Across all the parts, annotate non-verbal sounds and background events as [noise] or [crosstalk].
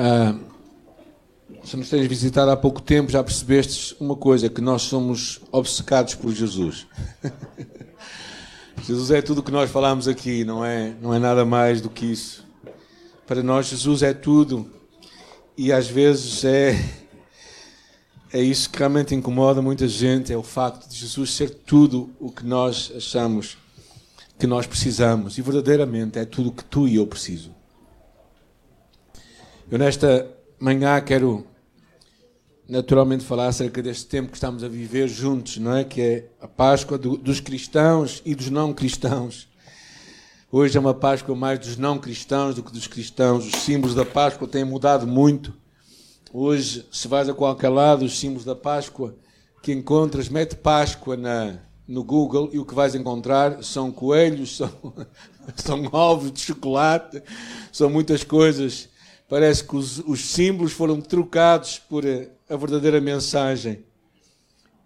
Ah, se nos tens visitado há pouco tempo, já percebestes uma coisa: que nós somos obcecados por Jesus. [laughs] Jesus é tudo o que nós falamos aqui, não é, não é nada mais do que isso. Para nós, Jesus é tudo. E às vezes é, é isso que realmente incomoda muita gente: é o facto de Jesus ser tudo o que nós achamos que nós precisamos. E verdadeiramente é tudo o que tu e eu preciso. Eu, nesta manhã, quero naturalmente falar acerca deste tempo que estamos a viver juntos, não é? Que é a Páscoa do, dos cristãos e dos não cristãos. Hoje é uma Páscoa mais dos não cristãos do que dos cristãos. Os símbolos da Páscoa têm mudado muito. Hoje, se vais a qualquer lado, os símbolos da Páscoa que encontras, mete Páscoa na, no Google e o que vais encontrar são coelhos, [laughs] são, são ovos de chocolate, são muitas coisas. Parece que os, os símbolos foram trocados por a verdadeira mensagem.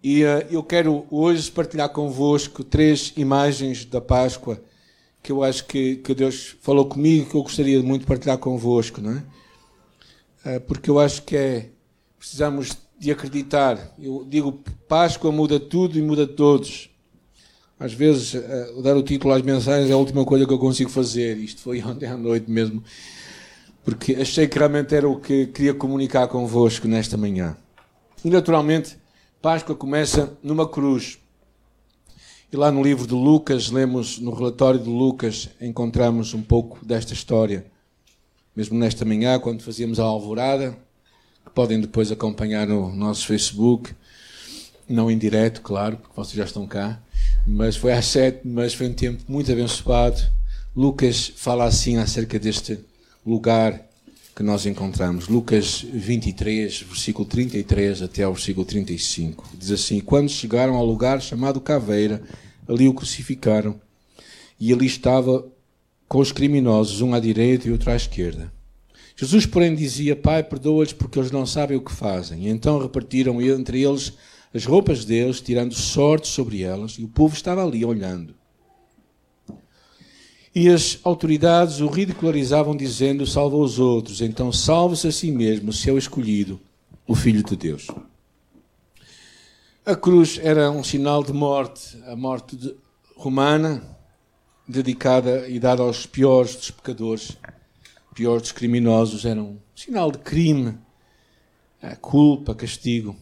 E uh, eu quero hoje partilhar convosco três imagens da Páscoa que eu acho que, que Deus falou comigo que eu gostaria muito de partilhar convosco, não é? Uh, porque eu acho que é, precisamos de acreditar. Eu digo, Páscoa muda tudo e muda todos. Às vezes, uh, dar o título às mensagens é a última coisa que eu consigo fazer. Isto foi [laughs] ontem à noite mesmo porque achei que realmente era o que queria comunicar convosco nesta manhã. E naturalmente, Páscoa começa numa cruz. E lá no livro de Lucas, lemos no relatório de Lucas, encontramos um pouco desta história. Mesmo nesta manhã, quando fazíamos a alvorada, que podem depois acompanhar no nosso Facebook, não em direto, claro, porque vocês já estão cá, mas foi às sete, mas foi um tempo muito abençoado. Lucas fala assim acerca deste lugar que nós encontramos. Lucas 23, versículo 33 até ao versículo 35. Diz assim: Quando chegaram ao lugar chamado Caveira, ali o crucificaram. E ali estava com os criminosos, um à direita e outro à esquerda. Jesus, porém, dizia: Pai, perdoa-lhes porque eles não sabem o que fazem. E então repartiram entre eles as roupas deles, tirando sorte sobre elas, e o povo estava ali olhando. E as autoridades o ridicularizavam, dizendo: salva os outros, então salve-se a si mesmo, se é o escolhido, o Filho de Deus. A cruz era um sinal de morte, a morte de, romana, dedicada e dada aos piores dos pecadores, piores dos criminosos, era um sinal de crime, culpa, castigo.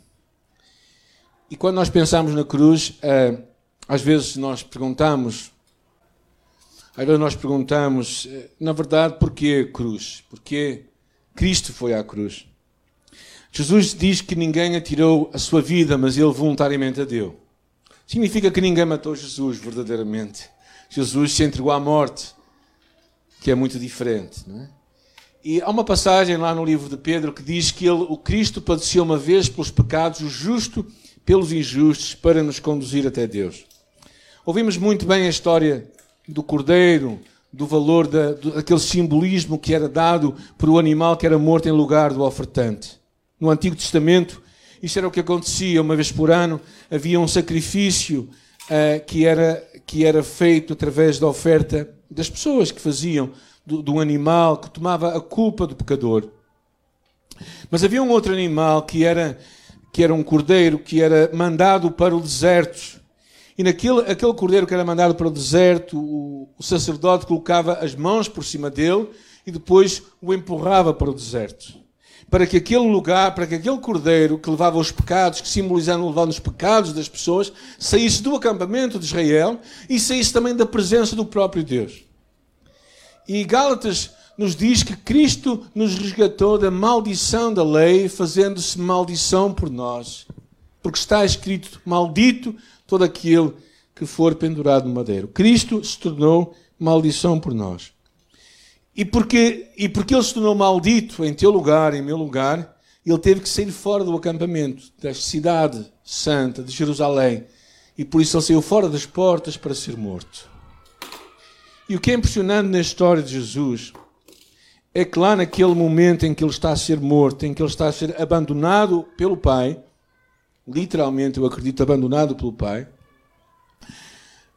E quando nós pensamos na cruz, eh, às vezes nós perguntamos Agora nós perguntamos, eh, na verdade, porquê cruz? Porquê Cristo foi à cruz? Jesus diz que ninguém atirou a sua vida, mas ele voluntariamente a deu. Significa que ninguém matou Jesus verdadeiramente. Jesus se entregou à morte, que é muito diferente. Não é? E há uma passagem lá no livro de Pedro que diz que ele, o Cristo padeceu uma vez pelos pecados, o justo pelos injustos, para nos conduzir até Deus. Ouvimos muito bem a história do cordeiro, do valor da, do, daquele simbolismo que era dado por o animal que era morto em lugar do ofertante. No Antigo Testamento, isso era o que acontecia uma vez por ano, havia um sacrifício uh, que, era, que era feito através da oferta das pessoas que faziam, de um animal que tomava a culpa do pecador. Mas havia um outro animal que era, que era um cordeiro que era mandado para o deserto e naquele aquele cordeiro que era mandado para o deserto, o, o sacerdote colocava as mãos por cima dele e depois o empurrava para o deserto. Para que aquele lugar, para que aquele cordeiro que levava os pecados, que simbolizavam levando os pecados das pessoas, saísse do acampamento de Israel e saísse também da presença do próprio Deus. E Gálatas nos diz que Cristo nos resgatou da maldição da lei, fazendo-se maldição por nós. Porque está escrito: Maldito todo aquele que for pendurado no madeiro. Cristo se tornou maldição por nós. E porque, e porque ele se tornou maldito em teu lugar, em meu lugar, ele teve que sair fora do acampamento, da cidade santa de Jerusalém. E por isso ele saiu fora das portas para ser morto. E o que é impressionante na história de Jesus é que lá naquele momento em que ele está a ser morto, em que ele está a ser abandonado pelo Pai, literalmente, eu acredito, abandonado pelo Pai.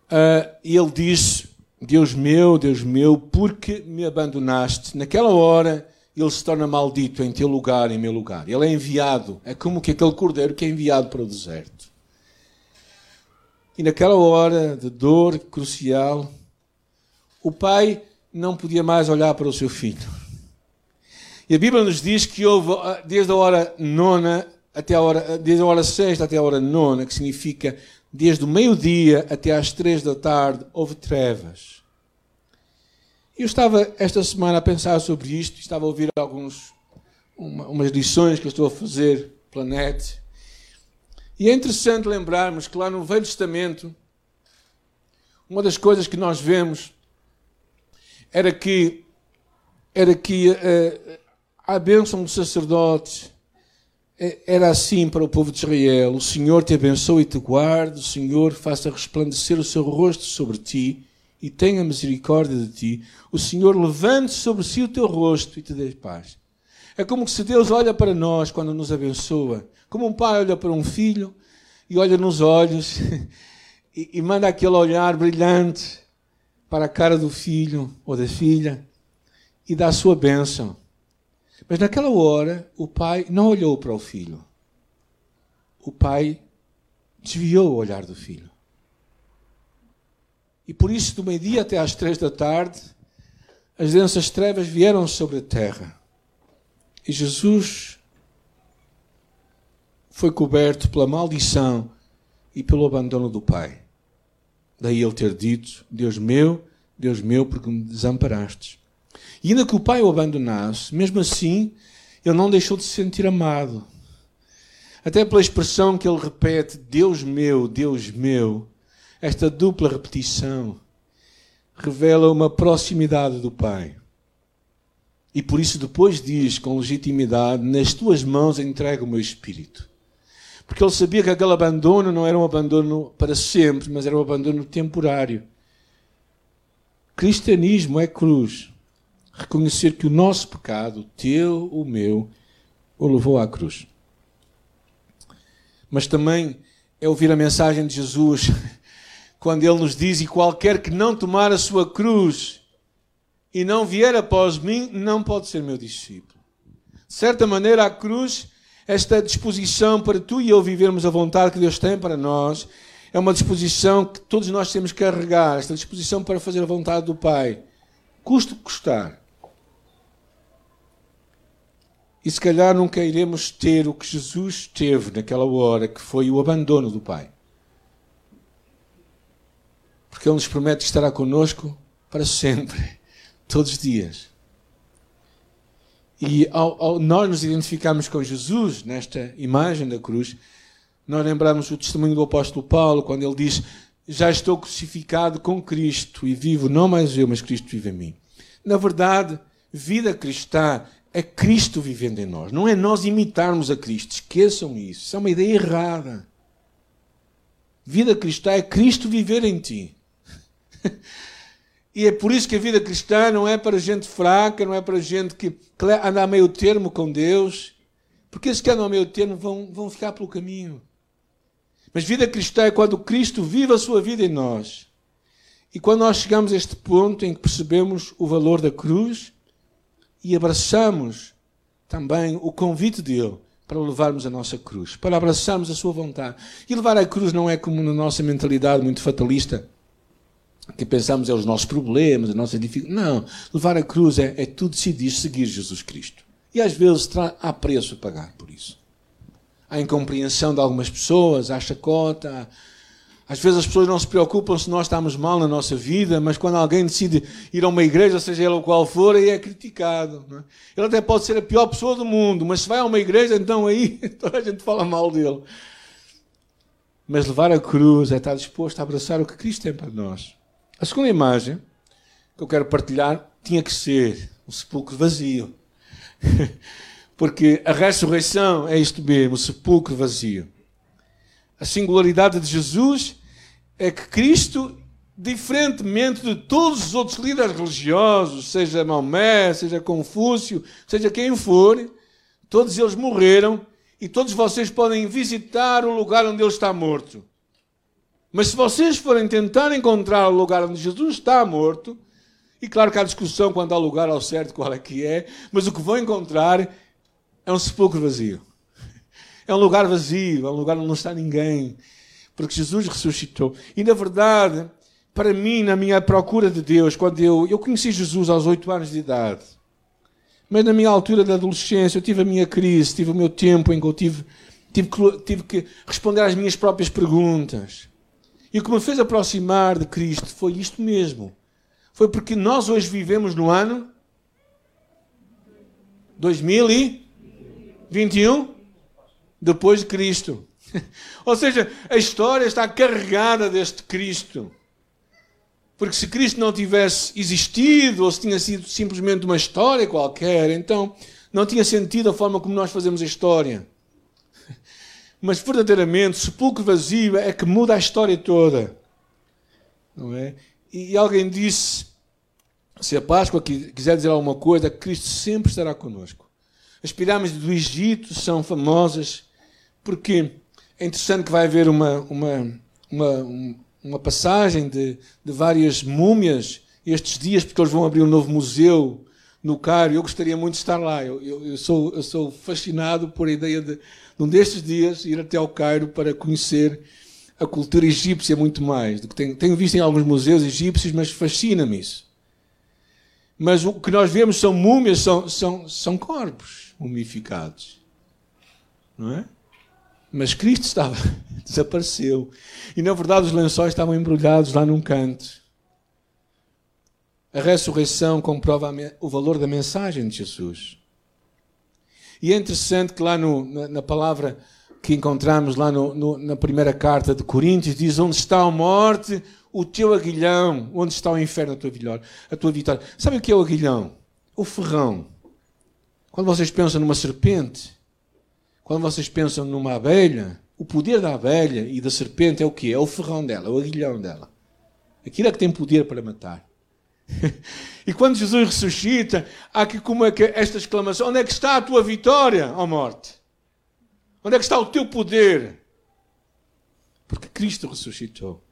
Uh, e ele diz: Deus meu, Deus meu, porque me abandonaste? Naquela hora ele se torna maldito em teu lugar, em meu lugar. Ele é enviado. É como que aquele cordeiro que é enviado para o deserto. E naquela hora de dor crucial, o pai não podia mais olhar para o seu filho. E a Bíblia nos diz que houve, ah, desde a hora nona até a hora, desde a hora sexta até a hora nona, que significa desde o meio-dia até às três da tarde, houve trevas. Eu estava esta semana a pensar sobre isto, estava a ouvir alguns, uma, umas lições que eu estou a fazer pela net. E é interessante lembrarmos que lá no Velho Testamento, uma das coisas que nós vemos era que, era que a bênção do sacerdote eh, era assim para o povo de Israel: O Senhor te abençoe e te guarde, o Senhor faça resplandecer o seu rosto sobre ti e tenha misericórdia de ti, o Senhor levante sobre si o teu rosto e te dê paz. É como se Deus olha para nós quando nos abençoa, como um pai olha para um filho e olha nos olhos [laughs] e, e manda aquele olhar brilhante para a cara do filho ou da filha e dá a sua bênção. Mas naquela hora, o pai não olhou para o filho. O pai desviou o olhar do filho. E por isso, do meio-dia até às três da tarde, as densas trevas vieram sobre a terra. E Jesus foi coberto pela maldição e pelo abandono do Pai. Daí ele ter dito: Deus meu, Deus meu, porque me desamparaste. E ainda que o Pai o abandonasse, mesmo assim, ele não deixou de se sentir amado. Até pela expressão que ele repete: Deus meu, Deus meu esta dupla repetição revela uma proximidade do Pai. E por isso depois diz com legitimidade: Nas tuas mãos entrego o meu espírito. Porque ele sabia que aquele abandono não era um abandono para sempre, mas era um abandono temporário. Cristianismo é cruz. Reconhecer que o nosso pecado, o teu, o meu, o levou à cruz. Mas também é ouvir a mensagem de Jesus [laughs] quando ele nos diz: E qualquer que não tomar a sua cruz e não vier após mim, não pode ser meu discípulo. De certa maneira, a cruz, esta disposição para tu e eu vivermos a vontade que Deus tem para nós, é uma disposição que todos nós temos que carregar, esta disposição para fazer a vontade do Pai, custo que custar. E se calhar nunca iremos ter o que Jesus teve naquela hora, que foi o abandono do Pai porque Ele nos promete que estará conosco para sempre, [laughs] todos os dias. E ao, ao, nós nos identificarmos com Jesus nesta imagem da cruz, nós lembramos o testemunho do apóstolo Paulo, quando ele diz: Já estou crucificado com Cristo e vivo, não mais eu, mas Cristo vive em mim. Na verdade, vida cristã é Cristo vivendo em nós, não é nós imitarmos a Cristo. Esqueçam isso, isso é uma ideia errada. Vida cristã é Cristo viver em ti. [laughs] E é por isso que a vida cristã não é para gente fraca, não é para gente que anda a meio termo com Deus. Porque esses que andam a meio termo vão, vão ficar pelo caminho. Mas vida cristã é quando Cristo vive a sua vida em nós. E quando nós chegamos a este ponto em que percebemos o valor da cruz e abraçamos também o convite dele para levarmos a nossa cruz, para abraçarmos a sua vontade. E levar a cruz não é como na nossa mentalidade muito fatalista que pensamos é os nossos problemas, a nossa dificuldade. Não. Levar a cruz é, é tu decidir seguir Jesus Cristo. E às vezes há preço a pagar por isso. Há incompreensão de algumas pessoas, há chacota. Às vezes as pessoas não se preocupam se nós estamos mal na nossa vida, mas quando alguém decide ir a uma igreja, seja ela qual for, aí é criticado. É? Ele até pode ser a pior pessoa do mundo, mas se vai a uma igreja, então aí [laughs] toda a gente fala mal dele. Mas levar a cruz é estar disposto a abraçar o que Cristo tem para nós. A segunda imagem que eu quero partilhar tinha que ser um sepulcro vazio. [laughs] Porque a ressurreição é isto mesmo, o sepulcro vazio. A singularidade de Jesus é que Cristo, diferentemente de todos os outros líderes religiosos, seja Maomé, seja Confúcio, seja quem for, todos eles morreram e todos vocês podem visitar o lugar onde ele está morto. Mas se vocês forem tentar encontrar o lugar onde Jesus está morto, E claro que há discussão quando há lugar ao certo qual é que é, mas o que vão encontrar é um sepulcro vazio. É um lugar vazio, é um lugar onde não está ninguém. Porque Jesus ressuscitou. E na verdade, para mim, na minha procura de Deus, quando eu, eu conheci Jesus aos oito anos de idade, mas na minha altura da adolescência, eu tive a minha crise, tive o meu tempo em que eu tive, tive, tive que responder às minhas próprias perguntas. E o que me fez aproximar de Cristo foi isto mesmo foi porque nós hoje vivemos no ano 2021 depois de Cristo. [laughs] Ou seja, a história está carregada deste Cristo. Porque se Cristo não tivesse existido, ou se tinha sido simplesmente uma história qualquer, então não tinha sentido a forma como nós fazemos a história. [laughs] Mas verdadeiramente, sepulcro vazio é que muda a história toda. Não é? E alguém disse: se a Páscoa quiser dizer alguma coisa, Cristo sempre estará conosco. As pirâmides do Egito são famosas porque é interessante que vai haver uma, uma, uma, uma passagem de, de várias múmias estes dias, porque eles vão abrir um novo museu no Cairo. Eu gostaria muito de estar lá. Eu, eu, eu, sou, eu sou fascinado por a ideia de, de um destes dias, ir até ao Cairo para conhecer a cultura egípcia muito mais. Do que tenho, tenho visto em alguns museus egípcios, mas fascina-me isso. Mas o que nós vemos são múmias, são, são, são corpos mumificados. Não é? Mas Cristo estava, [laughs] desapareceu. E na verdade os lençóis estavam embrulhados lá num canto. A ressurreição comprova o valor da mensagem de Jesus. E é interessante que lá no, na, na palavra que encontramos lá no, no, na primeira carta de Coríntios, diz: Onde está a morte, o teu aguilhão, onde está o inferno, a tua, vitória, a tua vitória. Sabe o que é o aguilhão? O ferrão. Quando vocês pensam numa serpente, quando vocês pensam numa abelha, o poder da abelha e da serpente é o quê? É o ferrão dela, o aguilhão dela. Aquilo é que tem poder para matar. [laughs] e quando Jesus ressuscita, há aqui como é que esta exclamação: onde é que está a tua vitória, ó morte? Onde é que está o teu poder? Porque Cristo ressuscitou.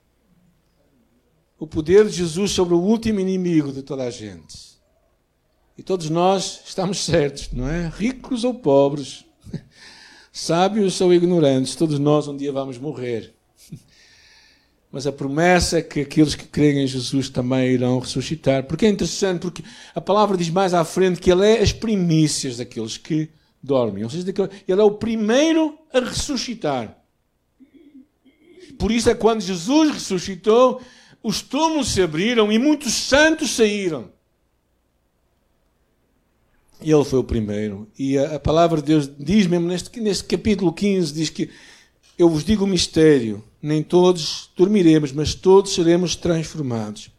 O poder de Jesus sobre o último inimigo de toda a gente. E todos nós estamos certos, não é? Ricos ou pobres, sábios ou ignorantes, todos nós um dia vamos morrer. Mas a promessa é que aqueles que creem em Jesus também irão ressuscitar. Porque é interessante, porque a palavra diz mais à frente que Ele é as primícias daqueles que dormem. Ou seja, ele é o primeiro a ressuscitar. Por isso é quando Jesus ressuscitou, os túmulos se abriram e muitos santos saíram. Ele foi o primeiro. E a, a palavra de Deus diz mesmo neste, neste capítulo 15, diz que eu vos digo o mistério, nem todos dormiremos, mas todos seremos transformados.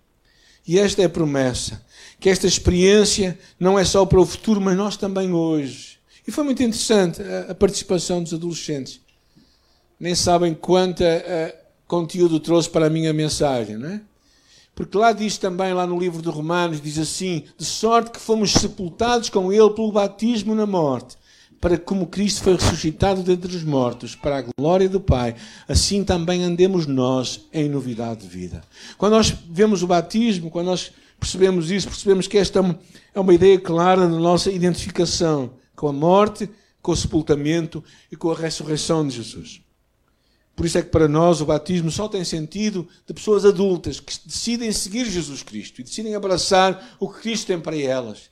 E esta é a promessa, que esta experiência não é só para o futuro, mas nós também hoje e foi muito interessante a, a participação dos adolescentes. Nem sabem quanto conteúdo trouxe para a minha mensagem, não é? Porque lá diz também, lá no livro de Romanos, diz assim: de sorte que fomos sepultados com Ele pelo batismo na morte, para que, como Cristo foi ressuscitado dentre os mortos, para a glória do Pai, assim também andemos nós em novidade de vida. Quando nós vemos o batismo, quando nós percebemos isso, percebemos que esta é uma ideia clara da nossa identificação com a morte, com o sepultamento e com a ressurreição de Jesus. Por isso é que para nós o batismo só tem sentido de pessoas adultas que decidem seguir Jesus Cristo e decidem abraçar o que Cristo tem para elas.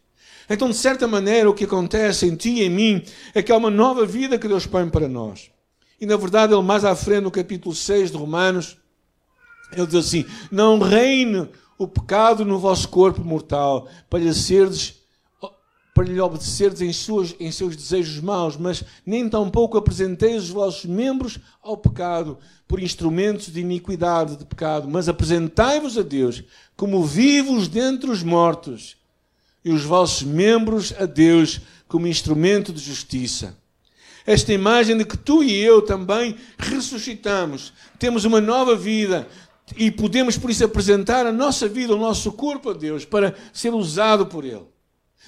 Então, de certa maneira, o que acontece em ti e em mim é que há uma nova vida que Deus põe para nós. E na verdade, ele mais à frente, no capítulo 6 de Romanos, ele diz assim: Não reine o pecado no vosso corpo mortal, para lhe serdes para lhe obedecerdes em, suas, em seus desejos maus, mas nem tampouco apresenteis os vossos membros ao pecado por instrumentos de iniquidade, de pecado, mas apresentai-vos a Deus como vivos dentre os mortos e os vossos membros a Deus como instrumento de justiça. Esta imagem de que tu e eu também ressuscitamos, temos uma nova vida, e podemos por isso apresentar a nossa vida, o nosso corpo a Deus, para ser usado por Ele.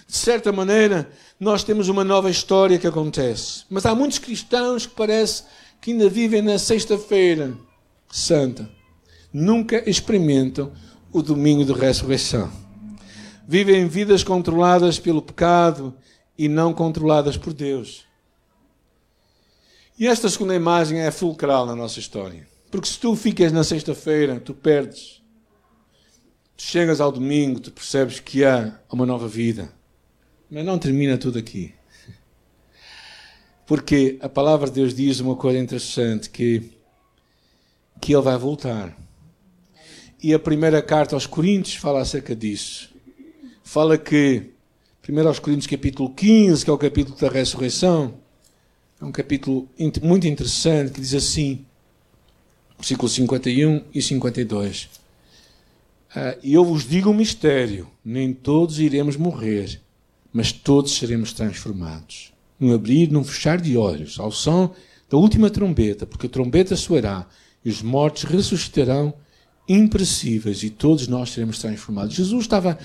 De certa maneira, nós temos uma nova história que acontece. Mas há muitos cristãos que parece que ainda vivem na sexta-feira santa. Nunca experimentam o domingo de ressurreição. vivem vidas controladas pelo pecado e não controladas por Deus. E esta segunda imagem é fulcral na nossa história. Porque se tu ficas na sexta-feira, tu perdes. Tu chegas ao domingo, tu percebes que há uma nova vida. Mas não termina tudo aqui. Porque a palavra de Deus diz uma coisa interessante, que, que Ele vai voltar. E a primeira carta aos Coríntios fala acerca disso. Fala que, primeiro aos Coríntios capítulo 15, que é o capítulo da ressurreição, é um capítulo muito interessante que diz assim, versículos 51 e 52. Ah, e eu vos digo um mistério: nem todos iremos morrer, mas todos seremos transformados. Num abrir, num fechar de olhos, ao som da última trombeta, porque a trombeta soará e os mortos ressuscitarão impressíveis e todos nós seremos transformados. Jesus estava.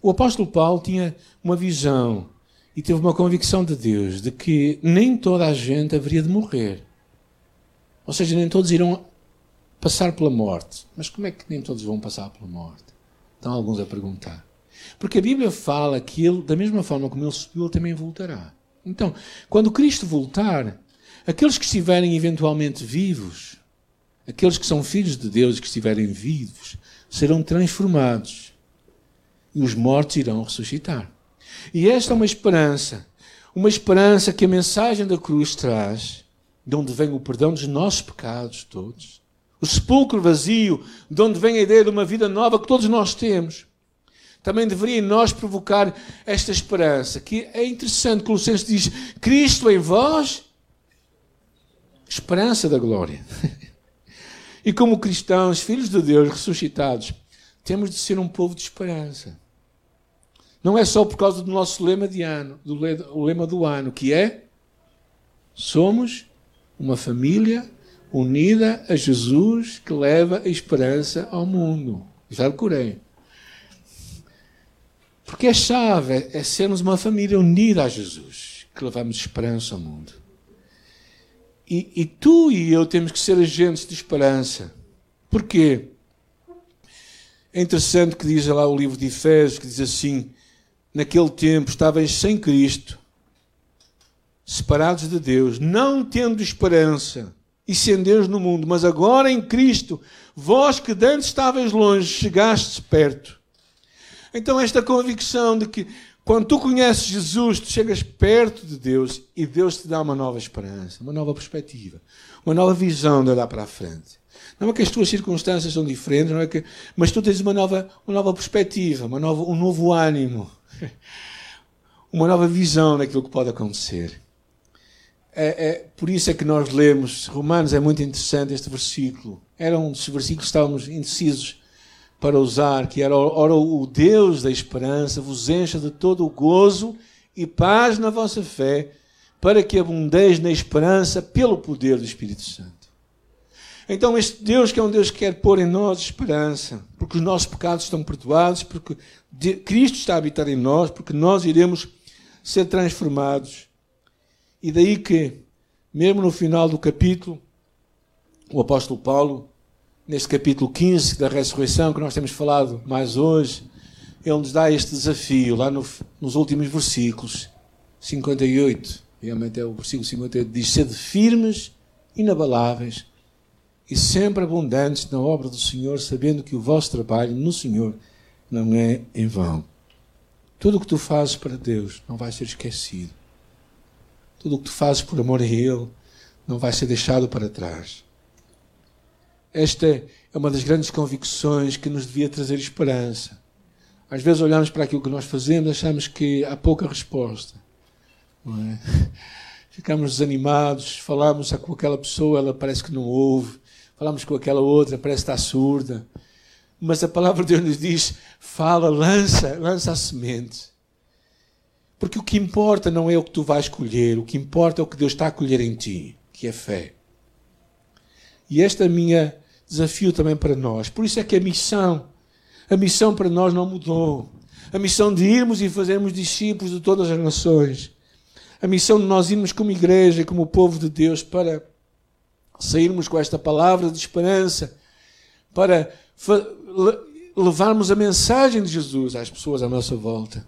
O apóstolo Paulo tinha uma visão e teve uma convicção de Deus de que nem toda a gente haveria de morrer. Ou seja, nem todos irão passar pela morte. Mas como é que nem todos vão passar pela morte? Estão alguns a perguntar. Porque a Bíblia fala que ele, da mesma forma como ele subiu, ele também voltará. Então, quando Cristo voltar, aqueles que estiverem eventualmente vivos, aqueles que são filhos de Deus e que estiverem vivos, serão transformados. E os mortos irão ressuscitar. E esta é uma esperança, uma esperança que a mensagem da cruz traz, de onde vem o perdão dos nossos pecados todos. O sepulcro vazio, de onde vem a ideia de uma vida nova que todos nós temos. Também deveria em nós provocar esta esperança, que é interessante, Colossenses diz, Cristo em vós, esperança da glória. [laughs] e como cristãos, filhos de Deus ressuscitados, temos de ser um povo de esperança. Não é só por causa do nosso lema de ano, do lema do ano, que é somos uma família unida a Jesus que leva a esperança ao mundo. Já decorei. Porque a chave é sermos uma família unida a Jesus, que levamos esperança ao mundo. E, e tu e eu temos que ser agentes de esperança. Porquê? É interessante que diz lá o livro de Efésios, que diz assim: naquele tempo, estáveis sem Cristo, separados de Deus, não tendo esperança e sem Deus no mundo, mas agora em Cristo, vós que antes estáveis longe, chegastes perto. Então, esta convicção de que quando tu conheces Jesus, tu chegas perto de Deus e Deus te dá uma nova esperança, uma nova perspectiva, uma nova visão de olhar para a frente. Não é que as tuas circunstâncias são diferentes, não é que, mas tu tens uma nova, uma nova perspectiva, uma nova, um novo ânimo. [laughs] uma nova visão daquilo que pode acontecer. É, é, por isso é que nós lemos Romanos, é muito interessante este versículo. Era um dos versículos que estávamos indecisos para usar, que era ora o Deus da esperança vos encha de todo o gozo e paz na vossa fé, para que abundeis na esperança pelo poder do Espírito Santo. Então, este Deus que é um Deus que quer pôr em nós esperança, porque os nossos pecados estão perdoados, porque Cristo está a habitar em nós, porque nós iremos ser transformados. E daí que, mesmo no final do capítulo, o apóstolo Paulo, neste capítulo 15 da ressurreição, que nós temos falado mais hoje, ele nos dá este desafio, lá no, nos últimos versículos, 58, realmente é o versículo 58, diz: Sede firmes, inabaláveis e sempre abundantes na obra do Senhor, sabendo que o vosso trabalho no Senhor não é em vão. Tudo o que tu fazes para Deus não vai ser esquecido. Tudo o que tu fazes por amor a Ele não vai ser deixado para trás. Esta é uma das grandes convicções que nos devia trazer esperança. Às vezes olhamos para aquilo que nós fazemos e achamos que há pouca resposta. É? [laughs] Ficamos desanimados, falamos com aquela pessoa, ela parece que não ouve falamos com aquela outra, parece estar surda. Mas a palavra de Deus nos diz: fala, lança, lança a semente. Porque o que importa não é o que tu vais colher, o que importa é o que Deus está a colher em ti, que é fé. E o meu desafio também para nós. Por isso é que a missão, a missão para nós não mudou. A missão de irmos e fazermos discípulos de todas as nações. A missão de nós irmos como igreja como povo de Deus para sairmos com esta palavra de esperança, para levarmos a mensagem de Jesus às pessoas à nossa volta.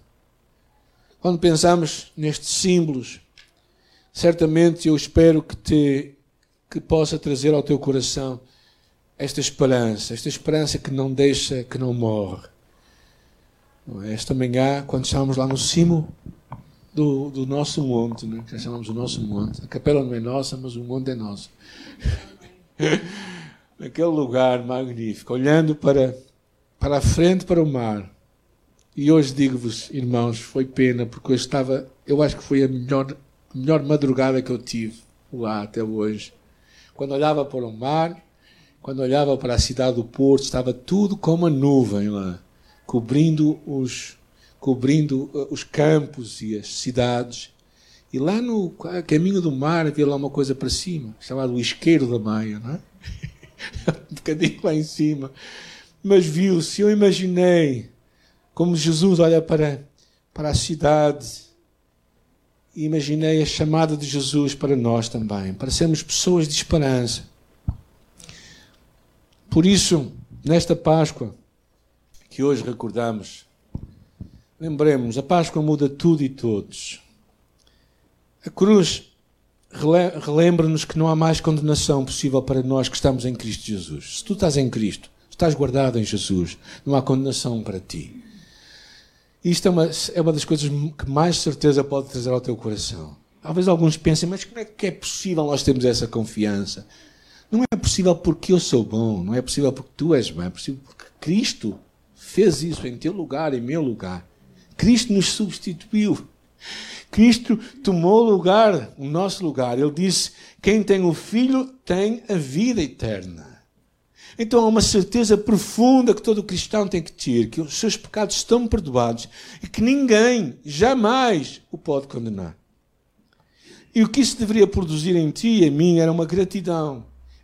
Quando pensamos nestes símbolos, certamente eu espero que te que possa trazer ao teu coração esta esperança, esta esperança que não deixa, que não morre. É? Esta manhã, quando estávamos lá no cimo do, do nosso monte, né? que chamamos o nosso monte, a capela não é nossa, mas o monte é nosso. [laughs] Naquele lugar magnífico, olhando para, para a frente, para o mar. E hoje digo-vos, irmãos, foi pena, porque eu estava, eu acho que foi a melhor, a melhor madrugada que eu tive lá até hoje. Quando olhava para o mar, quando olhava para a cidade do Porto, estava tudo como uma nuvem lá, cobrindo os, cobrindo uh, os campos e as cidades. E lá no caminho do mar havia lá uma coisa para cima, chamado o isqueiro da Maia, não é? [laughs] um bocadinho lá em cima. Mas viu-se, eu imaginei como Jesus olha para, para a cidade e imaginei a chamada de Jesus para nós também, para sermos pessoas de esperança. Por isso, nesta Páscoa que hoje recordamos, lembremos, a Páscoa muda tudo e todos. A cruz relembra-nos que não há mais condenação possível para nós que estamos em Cristo Jesus. Se tu estás em Cristo, estás guardado em Jesus, não há condenação para ti. Isto é uma, é uma das coisas que mais certeza pode trazer ao teu coração. Talvez alguns pensem, mas como é que é possível nós termos essa confiança? Não é possível porque eu sou bom, não é possível porque tu és bom, é possível porque Cristo fez isso em teu lugar, em meu lugar. Cristo nos substituiu. Cristo tomou lugar, o nosso lugar. Ele disse: Quem tem o Filho tem a vida eterna. Então há uma certeza profunda que todo cristão tem que ter, que os seus pecados estão perdoados e que ninguém jamais o pode condenar. E o que isso deveria produzir em ti e em mim era uma gratidão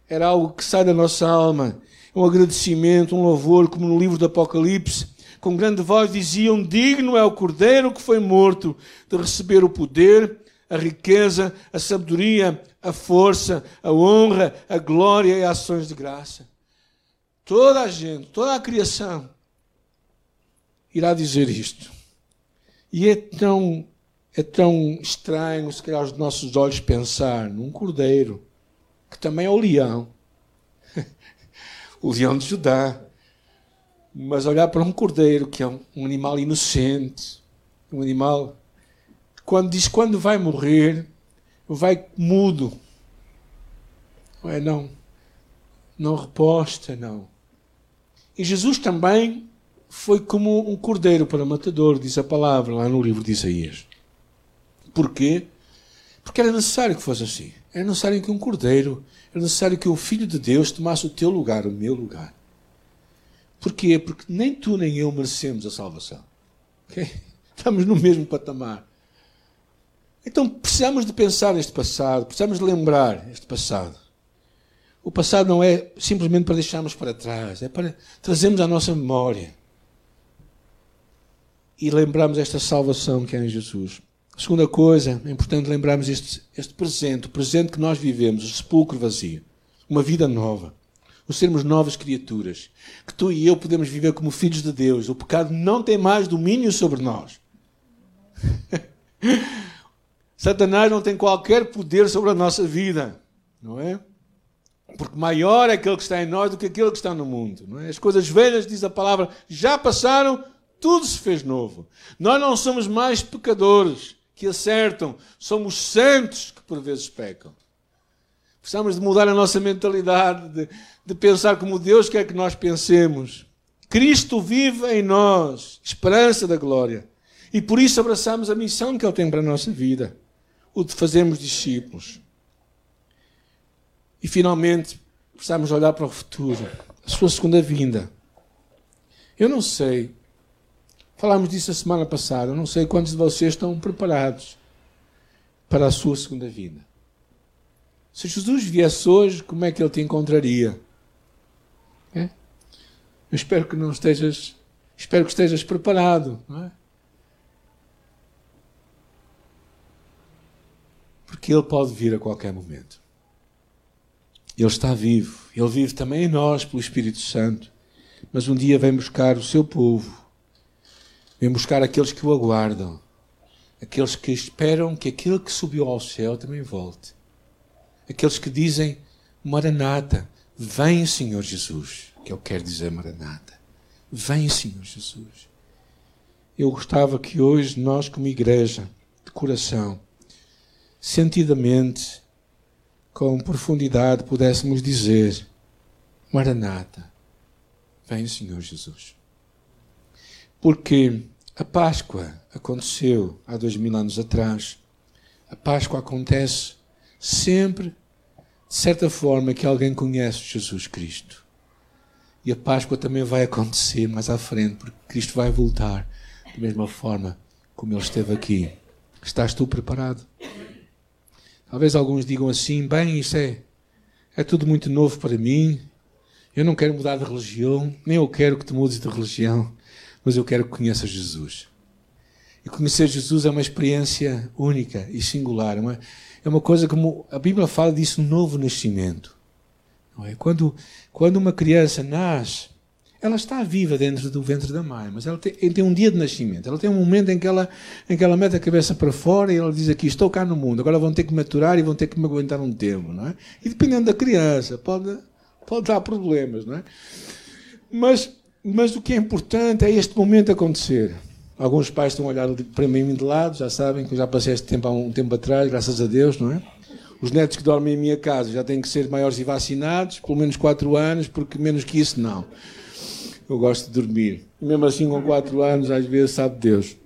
era algo que sai da nossa alma. Um agradecimento, um louvor, como no livro do Apocalipse, com grande voz diziam: Digno é o cordeiro que foi morto de receber o poder, a riqueza, a sabedoria, a força, a honra, a glória e ações de graça. Toda a gente, toda a criação irá dizer isto. E é tão, é tão estranho, se calhar, aos nossos olhos pensar num cordeiro que também é o leão. [laughs] o leão de Judá. Mas olhar para um cordeiro, que é um, animal inocente, um animal quando diz quando vai morrer, vai mudo. Não é não. Não reposta, não. E Jesus também foi como um cordeiro para matador, diz a palavra lá no livro de Isaías. Porquê? Porque era necessário que fosse assim. Era necessário que um cordeiro, era necessário que o Filho de Deus tomasse o teu lugar, o meu lugar. Porquê? Porque nem tu nem eu merecemos a salvação. Okay? Estamos no mesmo patamar. Então precisamos de pensar neste passado, precisamos de lembrar este passado. O passado não é simplesmente para deixarmos para trás, é para trazermos à nossa memória e lembrarmos esta salvação que é em Jesus. Segunda coisa, é importante lembrarmos este, este presente, o presente que nós vivemos, o sepulcro vazio, uma vida nova, o sermos novas criaturas, que tu e eu podemos viver como filhos de Deus. O pecado não tem mais domínio sobre nós. [laughs] Satanás não tem qualquer poder sobre a nossa vida, não é? Porque maior é aquele que está em nós do que aquele que está no mundo. Não é? As coisas velhas, diz a palavra, já passaram, tudo se fez novo. Nós não somos mais pecadores que acertam, somos santos que por vezes pecam. Precisamos de mudar a nossa mentalidade, de, de pensar como Deus quer que nós pensemos. Cristo vive em nós, esperança da glória. E por isso abraçamos a missão que Ele tem para a nossa vida, o de fazermos discípulos. E finalmente, precisamos olhar para o futuro, a sua segunda vinda. Eu não sei Falámos disso a semana passada. Não sei quantos de vocês estão preparados para a sua segunda vinda. Se Jesus viesse hoje, como é que ele te encontraria? É? Eu espero que não estejas, espero que estejas preparado, não é? Porque ele pode vir a qualquer momento. Ele está vivo. Ele vive também em nós pelo Espírito Santo. mas um dia vem buscar o seu povo, vem buscar aqueles que o aguardam, aqueles que esperam que aquele que subiu ao céu também volte, aqueles que dizem Maranata, vem Senhor Jesus, que eu quero dizer Maranata, vem Senhor Jesus. Eu gostava que hoje nós, como igreja, de coração, sentidamente, com profundidade, pudéssemos dizer: Maranata, vem Senhor Jesus. Porque a Páscoa aconteceu há dois mil anos atrás. A Páscoa acontece sempre, de certa forma, que alguém conhece Jesus Cristo. E a Páscoa também vai acontecer mais à frente, porque Cristo vai voltar da mesma forma como ele esteve aqui. Estás tu preparado? Talvez alguns digam assim: bem, isso é, é tudo muito novo para mim. Eu não quero mudar de religião, nem eu quero que tu mudes de religião, mas eu quero que conheças Jesus. E conhecer Jesus é uma experiência única e singular. É uma, é uma coisa como a Bíblia fala disso, novo nascimento. É? quando, quando uma criança nasce, ela está viva dentro do ventre da mãe, mas ela tem, tem, um dia de nascimento. Ela tem um momento em que ela, em que ela mete a cabeça para fora e ela diz aqui, estou cá no mundo, agora vão ter que maturar e vão ter que me aguentar um tempo. Não é? E dependendo da criança, pode, pode dar problemas. Não é? mas, mas o que é importante é este momento acontecer. Alguns pais estão a olhar para mim de lado, já sabem que eu já passei este tempo há um tempo atrás, graças a Deus, não é? Os netos que dormem em minha casa já têm que ser maiores e vacinados, pelo menos 4 anos, porque menos que isso não. Eu gosto de dormir. E mesmo assim, com 4 anos, às vezes, sabe Deus.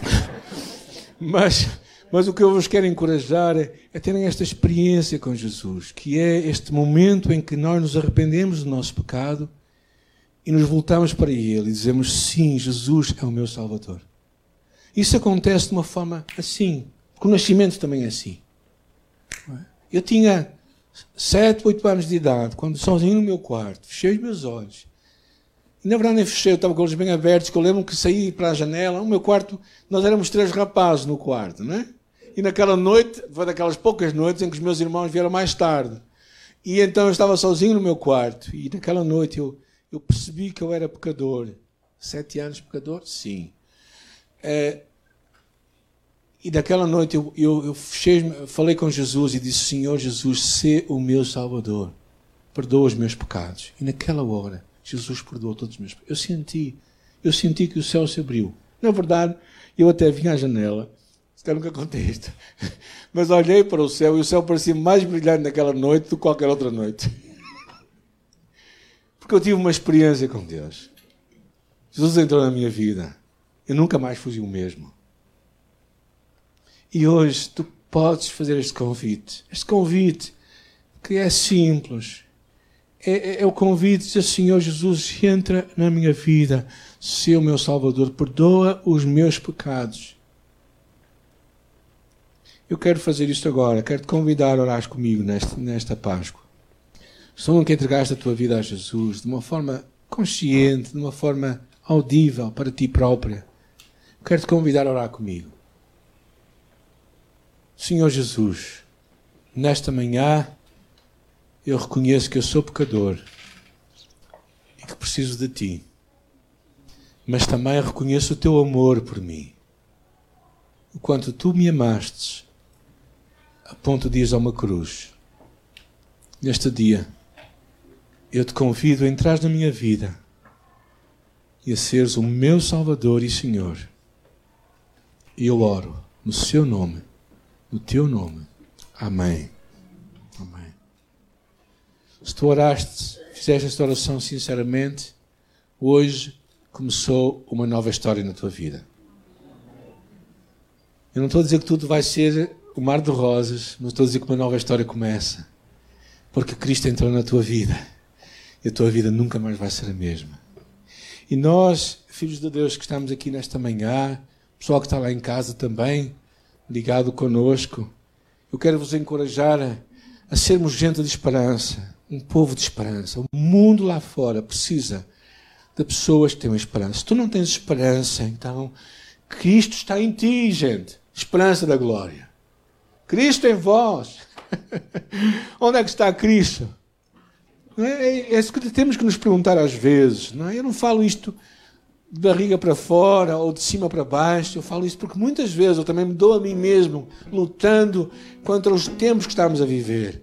[laughs] Mas, mas o que eu vos quero encorajar é, é terem esta experiência com Jesus, que é este momento em que nós nos arrependemos do nosso pecado e nos voltamos para Ele e dizemos: Sim, Jesus é o meu Salvador. Isso acontece de uma forma assim, porque o nascimento também é assim. Eu tinha sete, oito anos de idade, quando sozinho no meu quarto, fechei os meus olhos na verdade nem fechei, eu estava com os olhos bem abertos, que eu lembro que saí para a janela, o meu quarto, nós éramos três rapazes no quarto, não é? E naquela noite, foi daquelas poucas noites em que os meus irmãos vieram mais tarde. E então eu estava sozinho no meu quarto, e naquela noite eu, eu percebi que eu era pecador. Sete anos pecador? Sim. É, e daquela noite eu, eu, eu fechei, falei com Jesus e disse: Senhor Jesus, sê o meu Salvador, perdoa os meus pecados. E naquela hora Jesus perdoou todos os meus pecados. Eu senti, eu senti que o céu se abriu. Na verdade, eu até vim à janela, se calhar nunca contei isto, [laughs] mas olhei para o céu e o céu parecia mais brilhante naquela noite do que qualquer outra noite. Porque eu tive uma experiência com Deus. Jesus entrou na minha vida. Eu nunca mais fugi o mesmo. E hoje tu podes fazer este convite. Este convite que é simples, é, é, é o convite de Senhor Jesus, entra na minha vida, seu meu Salvador, perdoa os meus pecados. Eu quero fazer isto agora, quero te convidar a orar comigo nesta, nesta Páscoa. Se tu nunca entregaste a tua vida a Jesus de uma forma consciente, de uma forma audível para ti própria, quero te convidar a orar comigo. Senhor Jesus, nesta manhã, eu reconheço que eu sou pecador e que preciso de ti. Mas também reconheço o teu amor por mim. O quanto tu me amaste, a ponto de ir a uma cruz. Neste dia, eu te convido a entrar na minha vida e a seres o meu Salvador e Senhor. E eu oro no seu nome, no teu nome. Amém. Se tu oraste, fizeste esta oração sinceramente, hoje começou uma nova história na tua vida. Eu não estou a dizer que tudo vai ser o mar de rosas, mas estou a dizer que uma nova história começa. Porque Cristo entrou na tua vida e a tua vida nunca mais vai ser a mesma. E nós, filhos de Deus que estamos aqui nesta manhã, pessoal que está lá em casa também, ligado conosco, eu quero vos encorajar a, a sermos gente de esperança, um povo de esperança. O mundo lá fora precisa de pessoas que tenham esperança. Se tu não tens esperança, então Cristo está em ti, gente. Esperança da glória. Cristo em vós. [laughs] Onde é que está Cristo? É? é, é isso que temos que nos perguntar às vezes. Não é? Eu não falo isto de barriga para fora ou de cima para baixo. Eu falo isso porque muitas vezes eu também me dou a mim mesmo lutando contra os tempos que estamos a viver,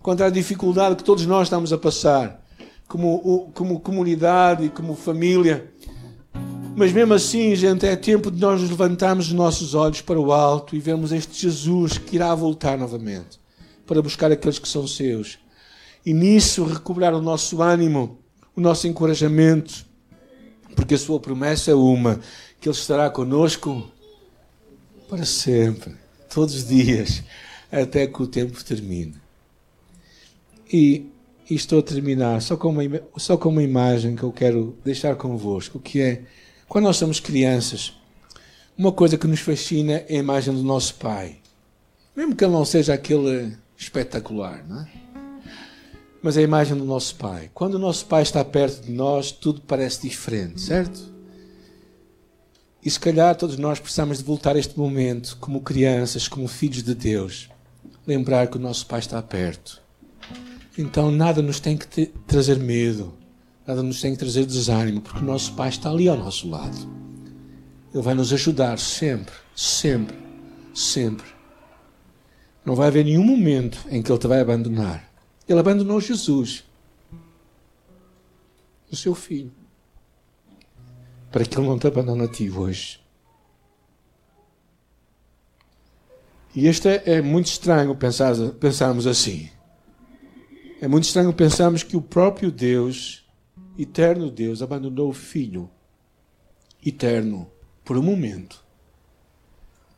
contra a dificuldade que todos nós estamos a passar, como, como comunidade e como família. Mas mesmo assim, gente, é tempo de nós nos levantarmos os nossos olhos para o alto e vermos este Jesus que irá voltar novamente para buscar aqueles que são seus. E nisso recuperar o nosso ânimo, o nosso encorajamento, porque a sua promessa é uma, que Ele estará conosco para sempre, todos os dias, até que o tempo termine. E, e estou a terminar só com, uma, só com uma imagem que eu quero deixar convosco, que é, quando nós somos crianças, uma coisa que nos fascina é a imagem do nosso Pai. Mesmo que ele não seja aquele espetacular, não é? Mas é a imagem do nosso Pai. Quando o nosso Pai está perto de nós, tudo parece diferente, certo? E se calhar todos nós precisamos de voltar a este momento, como crianças, como filhos de Deus, lembrar que o nosso Pai está perto. Então nada nos tem que trazer medo, nada nos tem que trazer desânimo, porque o nosso Pai está ali ao nosso lado. Ele vai nos ajudar sempre, sempre, sempre. Não vai haver nenhum momento em que Ele te vai abandonar. Ele abandonou Jesus, o seu filho, para que ele não te abandone a ti hoje. E este é, é muito estranho pensar, pensarmos assim. É muito estranho pensarmos que o próprio Deus, eterno Deus, abandonou o Filho eterno por um momento,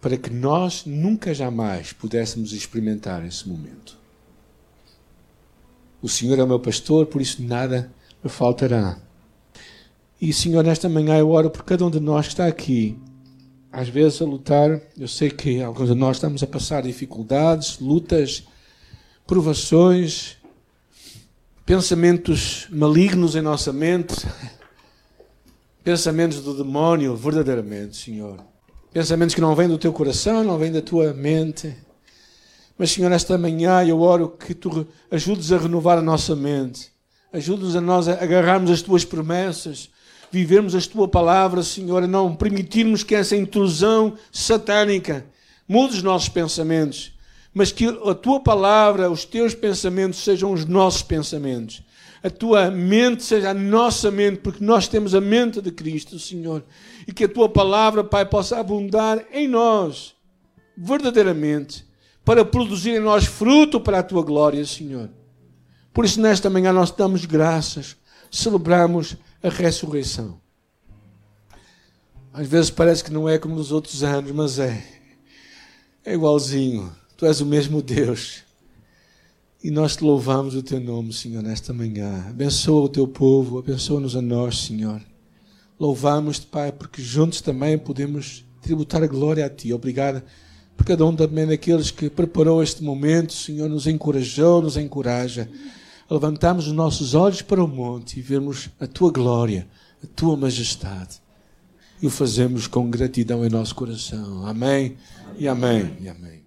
para que nós nunca jamais pudéssemos experimentar esse momento. O Senhor é o meu pastor, por isso nada me faltará. E, Senhor, nesta manhã eu oro por cada um de nós que está aqui, às vezes a lutar. Eu sei que alguns de nós estamos a passar dificuldades, lutas, provações, pensamentos malignos em nossa mente, [laughs] pensamentos do demónio, verdadeiramente, Senhor. Pensamentos que não vêm do teu coração, não vêm da tua mente. Mas, Senhor, esta manhã eu oro que tu ajudes a renovar a nossa mente. Ajude-nos a nós a agarrarmos as tuas promessas, vivermos a tua palavra, Senhor, a não permitirmos que essa intrusão satânica mude os nossos pensamentos, mas que a tua palavra, os teus pensamentos sejam os nossos pensamentos. A tua mente seja a nossa mente, porque nós temos a mente de Cristo, Senhor. E que a tua palavra, Pai, possa abundar em nós, verdadeiramente para produzir em nós fruto para a tua glória, Senhor. Por isso, nesta manhã, nós damos graças, celebramos a ressurreição. Às vezes parece que não é como nos outros anos, mas é. É igualzinho. Tu és o mesmo Deus. E nós te louvamos o teu nome, Senhor, nesta manhã. Abençoa o teu povo, abençoa-nos a nós, Senhor. Louvamos-te, Pai, porque juntos também podemos tributar a glória a ti. Obrigado por cada um também daqueles que preparou este momento, Senhor, nos encorajou, nos encoraja. Levantamos os nossos olhos para o monte e vemos a tua glória, a tua majestade. E o fazemos com gratidão em nosso coração. Amém e amém e amém.